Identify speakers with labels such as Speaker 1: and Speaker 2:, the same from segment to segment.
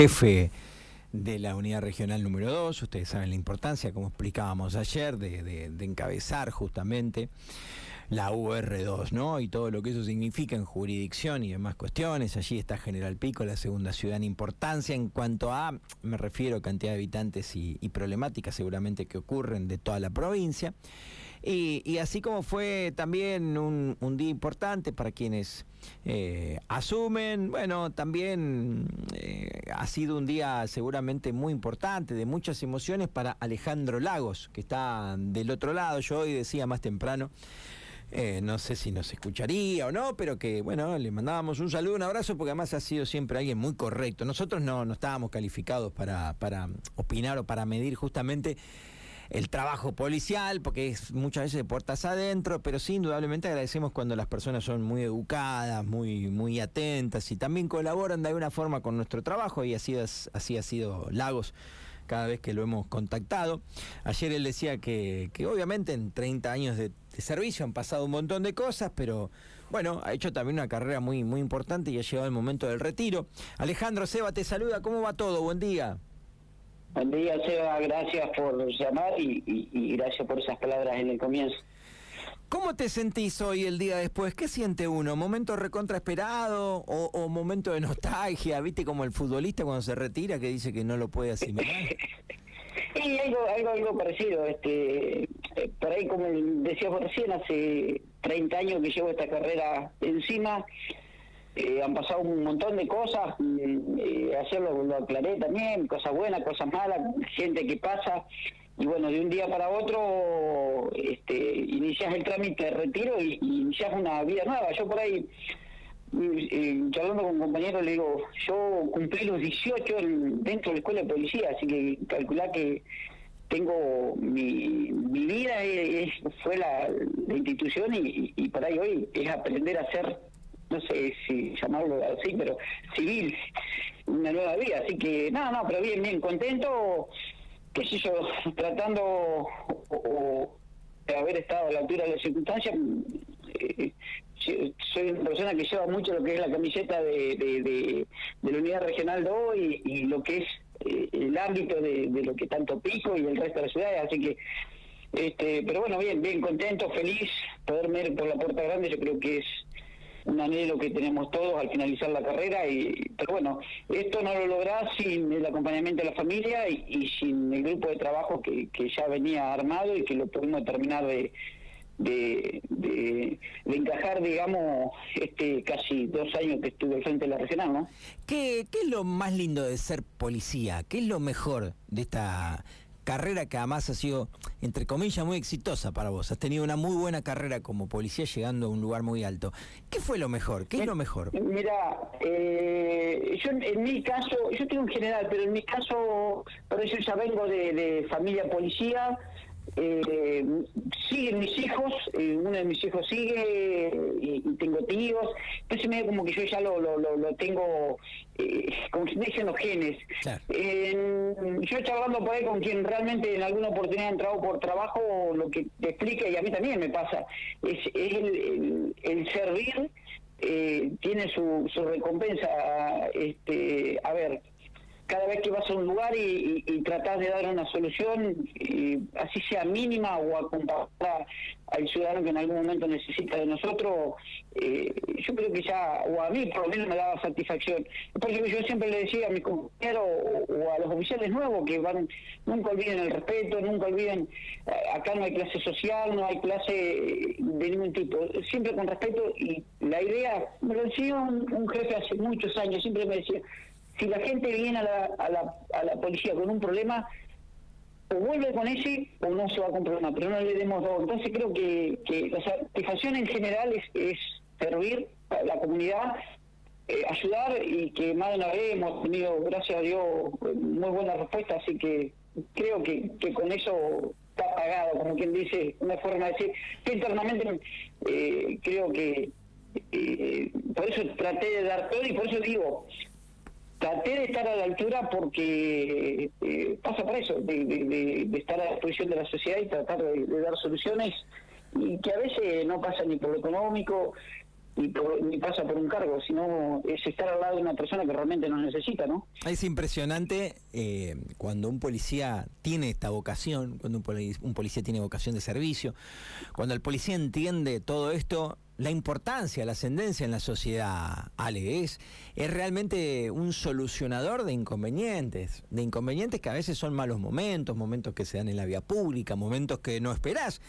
Speaker 1: jefe de la unidad regional número 2. Ustedes saben la importancia, como explicábamos ayer, de, encabezar justamente la UR2, ¿no? Y todo lo que eso significa en jurisdicción y demás cuestiones. Allí está General Pico, la segunda ciudad en importancia en cuanto a, me refiero cantidad de habitantes y, y problemáticas seguramente que ocurren de toda la provincia. Y, así como fue también un, día importante para quienes eh, asumen, bueno, también eh, ha sido un día seguramente muy importante, de muchas emociones para Alejandro Lagos, que está del otro lado. Yo hoy decía más temprano. Eh, no sé si nos escucharía o no, pero que bueno, le mandábamos un saludo, un abrazo, porque además ha sido siempre alguien muy correcto. Nosotros no, no estábamos calificados para, para opinar o para medir justamente el trabajo policial, porque es muchas veces de puertas adentro, pero sí, indudablemente agradecemos cuando las personas son muy educadas, muy, muy atentas y también colaboran de alguna forma con nuestro trabajo y así, ha sido Lagos cada vez que lo hemos contactado. Ayer él decía que, obviamente en 30 años de, servicio han pasado un montón de cosas, pero bueno, ha hecho también una carrera muy, muy importante y ha llegado el momento del retiro. Alejandro Seba te saluda, ¿cómo va todo? Buen día.
Speaker 2: Buen día, Seba. Gracias por llamar y, gracias por esas palabras en el comienzo.
Speaker 1: ¿Cómo te sentís hoy el día después? ¿Qué siente uno? ¿Momento recontra esperado o, momento de nostalgia? ¿Viste como el futbolista cuando se retira que dice que no lo puede asimilar?
Speaker 2: sí, algo, algo, algo parecido. Este, eh, por ahí, como decía recién, hace 30 años que llevo esta carrera encima eh, han pasado un montón de cosas, eh, ayer lo, aclaré también, cosas buenas, cosas malas, gente que pasa, y bueno, de un día para otro este, inicias el trámite de retiro y, inicias una vida nueva. Yo por ahí, mm, eh, charlando con compañeros, le digo, yo cumplí los 18 dentro de la escuela de policía, así que calculá que tengo mi, mi vida fue la, institución y, y, por ahí hoy es aprender a ser no sé si llamarlo así, pero civil, una nueva vida. Así que, nada, no, pero bien, bien, contento, qué sé yo, tratando de haber estado a la altura de las circunstancias. Eh, soy una persona que lleva mucho lo que es la camiseta de, de, la Unidad Regional 2 y, y lo que es eh, el ámbito de, lo que tanto Pico y el resto de las ciudades, así que este, pero bueno, bien, bien contento, feliz, poder ver por la puerta grande, yo creo que es un anhelo que tenemos todos al finalizar la carrera, y pero bueno, esto no lo lográs sin el acompañamiento de la familia y, sin el grupo de trabajo que, que, ya venía armado y que lo pudimos terminar de, de, de, encajar, digamos, este casi dos años que estuve al frente de la regional, ¿no?
Speaker 1: ¿Qué, ¿Qué es lo más lindo de ser policía? ¿Qué es lo mejor de esta carrera que además ha sido, entre comillas, muy exitosa para vos. Has tenido una muy buena carrera como policía llegando a un lugar muy alto. ¿Qué fue lo mejor? ¿Qué es lo mejor?
Speaker 2: Mira, eh, yo en mi caso, yo tengo un general, pero en mi caso, por eso ya vengo de, de familia policía, eh, siguen mis hijos, eh, uno de mis hijos sigue y, tengo tíos, entonces medio como que yo ya lo, lo, lo, tengo, eh, como se dicen los genes. Eh, yo charlando por ahí con quien realmente en alguna oportunidad ha entrado por trabajo, lo que te explica, y a mí también me pasa, es, es el, el, servir. Eh, tiene su, su recompensa este a ver cada vez que vas a un lugar y, y, tratás de dar una solución, así sea mínima o acompañar al ciudadano que en algún momento necesita de nosotros, eh, yo creo que ya, o a mí por lo menos me daba satisfacción. Por eso yo siempre le decía a mis compañeros o, a los oficiales nuevos que van, nunca olviden el respeto, nunca olviden, eh, acá no hay clase social, no hay clase de ningún tipo, siempre con respeto y la idea, me lo decía un jefe hace muchos años, siempre me decía, si la gente viene a la, a la, a la policía con un problema, o vuelve con ese o no se va con problema, pero no le demos dos. Entonces creo que, que la satisfacción en general es, servir a la comunidad, eh, ayudar y que más de una vez hemos tenido, gracias a Dios, muy buena respuesta, así que creo que, que con eso está pagado, como quien dice, una forma de decir, que internamente eh, creo que eh, por eso traté de dar todo y por eso digo, traté de estar a la altura porque eh, pasa por eso, de, estar a la disposición de la sociedad y tratar de, dar soluciones y que a veces no pasa ni por lo económico, ni, pasa por un cargo, sino es estar al lado de una persona que realmente nos necesita, ¿no?
Speaker 1: Es impresionante eh, cuando un policía tiene esta vocación, cuando un policía tiene vocación de servicio, cuando el policía entiende todo esto la importancia, la ascendencia en la sociedad, Ale, es, es realmente un solucionador de inconvenientes, de inconvenientes que a veces son malos momentos, momentos que se dan en la vía pública, momentos que no esperás,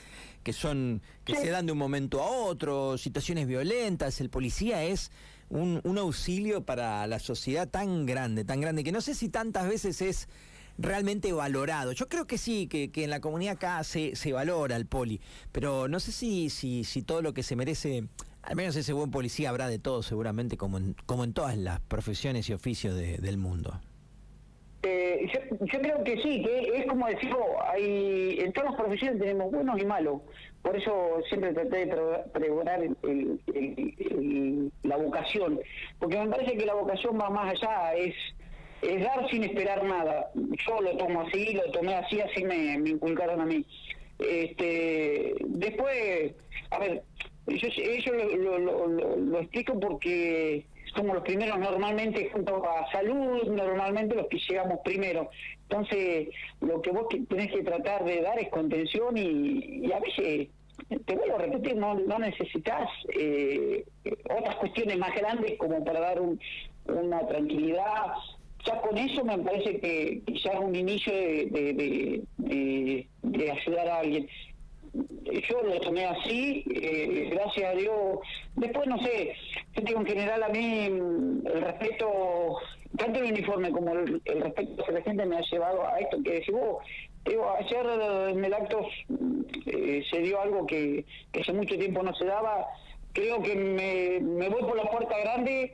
Speaker 1: que son, que se dan de un momento a otro, situaciones violentas. El policía es un, un auxilio para la sociedad tan grande, tan grande, que no sé si tantas veces es realmente valorado. Yo creo que sí, que, en la comunidad acá se, se valora el poli, pero no sé si, si, si todo lo que se merece, al menos ese buen policía habrá de todo seguramente, como en, como en todas las profesiones y oficios del mundo.
Speaker 2: Eh, yo, creo que sí, que es como decirlo, hay, en todas las profesiones tenemos buenos y malos. Por eso siempre traté de pregonar la vocación, porque me parece que la vocación va más allá, es es dar sin esperar nada. Yo lo tomo así, lo tomé así, así me, inculcaron a mí. Este, después, a ver, yo, lo, lo, lo, explico porque somos los primeros normalmente junto a salud, normalmente los que llegamos primero. Entonces, lo que vos tenés que tratar de dar es contención y, y a veces, te vuelvo a repetir, no, no necesitas eh, otras cuestiones más grandes como para dar un, una tranquilidad ya con eso me parece que, es un inicio de, de, ayudar a alguien. Yo lo tomé así, eh, gracias a Dios. Después, no sé, yo digo en general a mí mm, el respeto, tanto el uniforme como el, respeto que la gente me ha llevado a esto, que decís digo, ayer en el acto eh, se dio algo que, que hace mucho tiempo no se daba. Creo que me, me voy por la puerta grande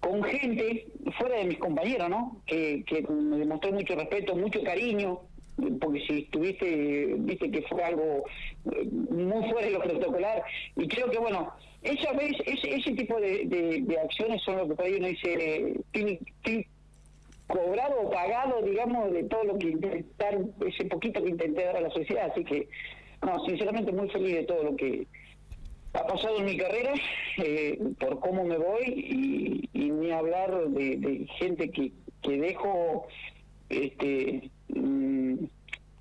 Speaker 2: con gente fuera de mis compañeros, ¿no? Que, me demostró mucho respeto, mucho cariño, porque si estuviste, viste que fue algo eh, muy fuera de lo protocolar, y creo que, bueno, esa vez, ese, ese tipo de, acciones son lo que por uno dice, tiene, cobrado o pagado, digamos, de todo lo que intentar, ese poquito que intenté dar a la sociedad, así que, no, sinceramente muy feliz de todo lo que ha pasado en mi carrera eh, por cómo me voy y, ni hablar de, gente que, que dejo este mm,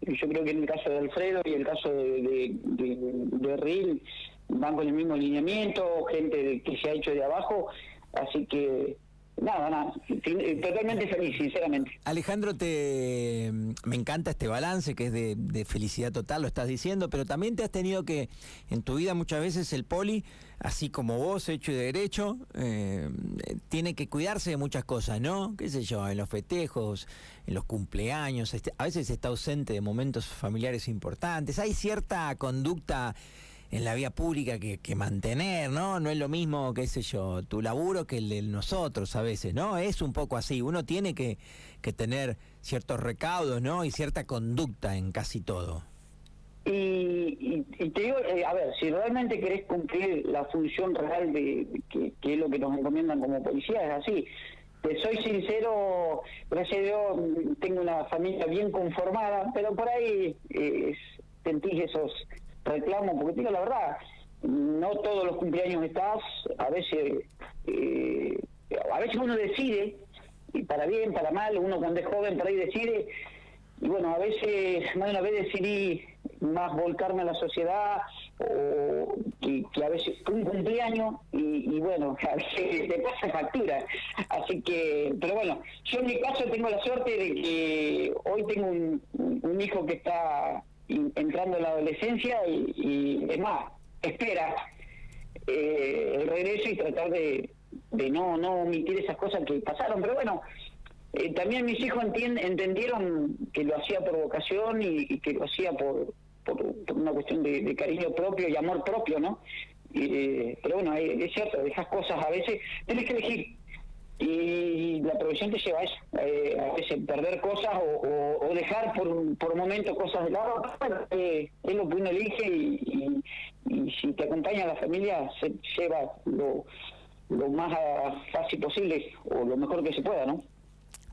Speaker 2: yo creo que en el caso de Alfredo y el caso de, de, de, Ril van con el mismo lineamiento gente que se ha hecho de abajo así que Nada, nada, eh, totalmente feliz, sinceramente.
Speaker 1: Alejandro, te me encanta este balance que es de, felicidad total, lo estás diciendo, pero también te has tenido que, en tu vida muchas veces el poli, así como vos, hecho y de derecho, eh, tiene que cuidarse de muchas cosas, ¿no? ¿Qué sé yo? En los festejos, en los cumpleaños, este, a veces está ausente de momentos familiares importantes, hay cierta conducta en la vía pública que, que, mantener, ¿no? No es lo mismo, qué sé yo, tu laburo que el de nosotros a veces, ¿no? Es un poco así, uno tiene que, que tener ciertos recaudos, ¿no? Y cierta conducta en casi todo.
Speaker 2: Y, te digo, eh, a ver, si realmente querés cumplir la función real de, que, es lo que nos encomiendan como policía, es así. Te soy sincero, gracias a Dios tengo una familia bien conformada, pero por ahí eh, sentís esos reclamo, porque digo la verdad, no todos los cumpleaños estás, a veces, eh, a veces uno decide, y para bien, para mal, uno cuando es joven por ahí decide, y bueno, a veces, más de una vez decidí más volcarme a la sociedad, o que, a veces un cumpleaños, y, bueno, a veces te pasa factura. Así que, pero bueno, yo en mi caso tengo la suerte de que hoy tengo un hijo que está entrando en la adolescencia y, es más, espera eh, el regreso y tratar de, de no, no omitir esas cosas que pasaron. Pero bueno, eh, también mis hijos entendieron que lo hacía por vocación y, que lo hacía por, por, una cuestión de, cariño propio y amor propio, ¿no? Eh, pero bueno, es cierto, esas cosas a veces tienes que elegir y la profesión te lleva a eso, eh, a veces perder cosas o, dejar por, por momento cosas de lado, eh, es lo que uno elige y, si te acompaña la familia se lleva lo, lo más fácil posible o lo mejor que se pueda, ¿no?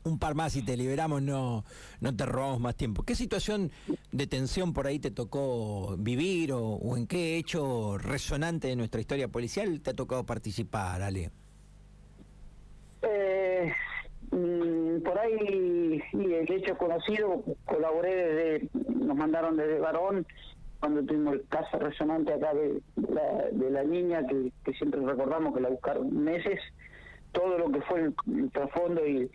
Speaker 1: un par más y te liberamos, no, no te robamos más tiempo. ¿Qué situación de tensión por ahí te tocó vivir o, en qué hecho resonante de nuestra historia policial te ha tocado participar, Ale?
Speaker 2: Eh, mm, por ahí, el hecho conocido, colaboré desde, nos mandaron desde Varón, cuando tuvimos el caso resonante acá de, la, niña, que, siempre recordamos que la buscaron meses, todo lo que fue el trasfondo y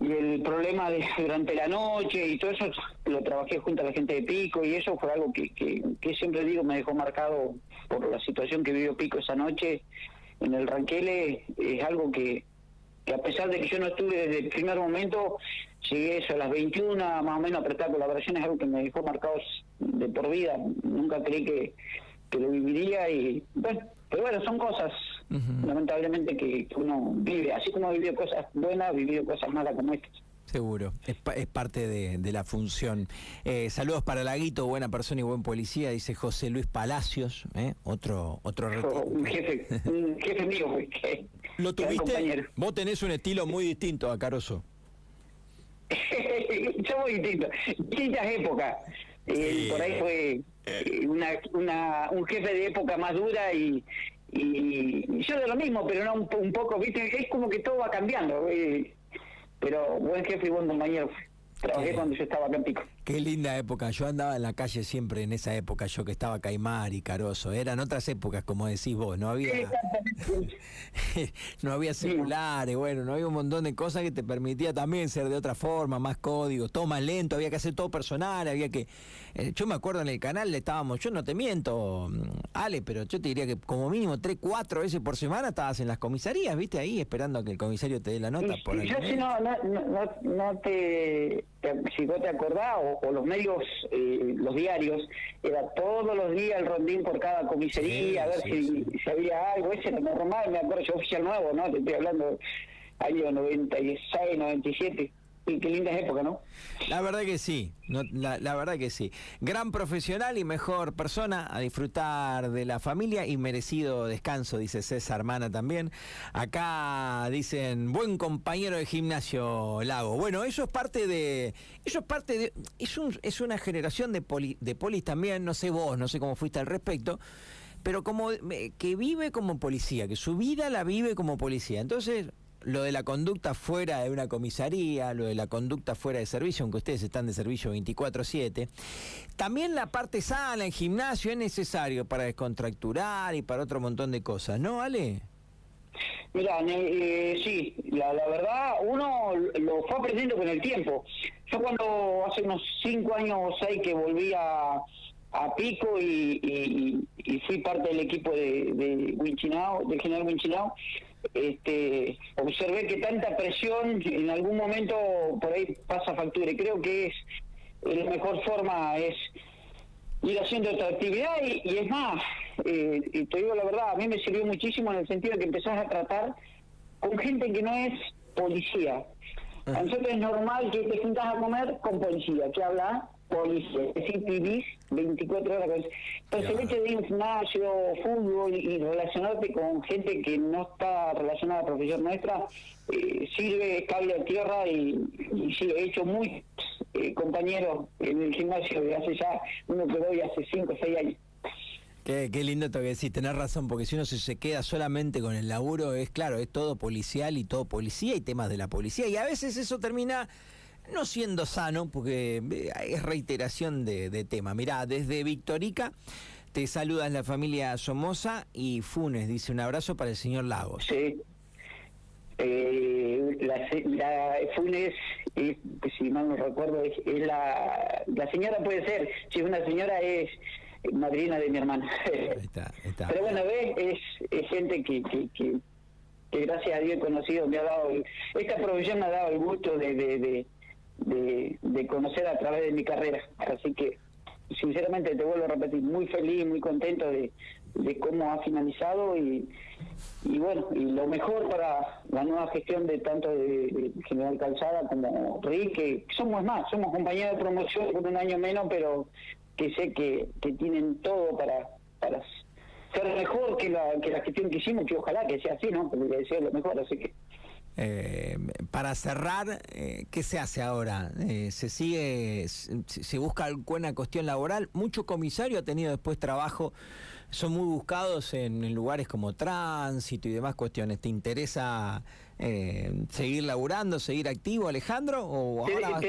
Speaker 2: y el problema de durante la noche y todo eso lo trabajé junto a la gente de Pico y eso fue algo que, que, siempre digo me dejó marcado por la situación que vivió Pico esa noche en el Ranquele es algo que, que a pesar de que yo no estuve desde el primer momento llegué eso a las 21 más o menos a prestar colaboración es algo que me dejó marcado de por vida nunca creí que, que lo viviría y bueno pero bueno son cosas lamentablemente que, uno vive, así como ha vivido cosas buenas, ha vivido cosas malas como estas.
Speaker 1: Seguro, es, es parte de, la función. Eh, saludos para Laguito, buena persona y buen policía, dice José Luis Palacios, ¿eh? otro otro
Speaker 2: Un jefe, un jefe mío.
Speaker 1: ¿Lo tuviste? Vos tenés un estilo muy distinto a Caroso.
Speaker 2: Somos distintos, distintas épocas. Eh, por ahí fue una, una, un jefe de época más dura y, y yo de lo mismo, pero no un, poco, ¿viste? Es como que todo va cambiando. Eh, pero buen jefe y buen compañero. Trabajé cuando yo estaba acá en Pico.
Speaker 1: Qué linda época. Yo andaba en la calle siempre en esa época, yo que estaba Caimar y Caroso. Eran otras épocas, como decís vos. No había, no había celulares, bueno, no había un montón de cosas que te permitía también ser de otra forma, más códigos, todo más lento, había que hacer todo personal, había que. Eh, yo me acuerdo en el canal le estábamos, yo no te miento, mm, Ale, pero yo te diría que como mínimo tres, cuatro veces por semana estabas en las comisarías, viste, ahí esperando a que el comisario te dé la nota.
Speaker 2: Por yo si no, no, no, no te si vos te acordás, o, los medios, eh, los diarios, era todos los días el rondín por cada comisaría, a ver si, si, había algo, ese era normal, me acuerdo, yo oficial nuevo, ¿no? Te estoy hablando año 96, 97 qué linda época, ¿no?
Speaker 1: La verdad que sí, la, verdad que sí. Gran profesional y mejor persona a disfrutar de la familia y merecido descanso, dice César Mana también. Acá dicen, buen compañero de gimnasio Lago. Bueno, eso es parte de... Eso es parte de... Es, es una generación de, de polis también, no sé vos, no sé cómo fuiste al respecto pero como eh, que vive como policía, que su vida la vive como policía. Entonces, lo de la conducta fuera de una comisaría, lo de la conducta fuera de servicio, aunque ustedes están de servicio 24/7, también la parte sana en gimnasio es necesario para descontracturar y para otro montón de cosas, ¿no, Ale?
Speaker 2: Mira, eh, sí, la, verdad uno lo fue aprendiendo con el tiempo. Yo cuando hace unos cinco años o seis que volví a, Pico y, fui parte del equipo de, de Winchinao, del general Winchinao, este, observé que tanta presión en algún momento por ahí pasa factura y creo que es la mejor forma es ir haciendo otra actividad y, es más, eh, y te digo la verdad, a mí me sirvió muchísimo en el sentido de que empezás a tratar con gente que no es policía. A ah. nosotros es normal que te juntas a comer con policía, que habla policía, es decir, vivís 24 horas. Entonces el hecho de ir gimnasio, fútbol y relacionarte con gente que no está relacionada a la profesión nuestra, eh, sirve cable a tierra y, y sí, he hecho muy eh, compañeros en el gimnasio de hace ya, uno que voy hace 5 o 6 años.
Speaker 1: Qué, qué, lindo que decís, tenés razón, porque si uno se, se, queda solamente con el laburo, es claro, es todo policial y todo policía y temas de la policía, y a veces eso termina no siendo sano, porque eh, es reiteración de, tema. Mirá, desde Victorica te saludas la familia Somoza y Funes, dice un abrazo para el señor Lagos.
Speaker 2: Sí. Eh, la, Funes, si mal no recuerdo, es, la, la señora puede ser, si una señora es madrina de mi hermana. Pero bueno, ves, es, gente que, que, que, gracias a Dios he conocido, me ha dado, esta profesión me ha dado el gusto de de, conocer a través de mi carrera. Así que, sinceramente, te vuelvo a repetir, muy feliz, muy contento de, cómo ha finalizado y, y bueno, y lo mejor para la nueva gestión de tanto de, General Calzada como Rick, que somos más, somos compañeros de promoción por un año menos, pero que sé que, que tienen todo para, para ser mejor que la, que la gestión que hicimos, que ojalá que sea así, ¿no? Porque deseo lo mejor, así que
Speaker 1: Eh, para cerrar, eh, ¿qué se hace ahora? Eh, ¿Se sigue, se, se busca alguna cuestión laboral? Mucho comisario ha tenido después trabajo, son muy buscados en, en lugares como tránsito y demás cuestiones. ¿Te interesa seguir laburando, seguir activo, Alejandro? O ahora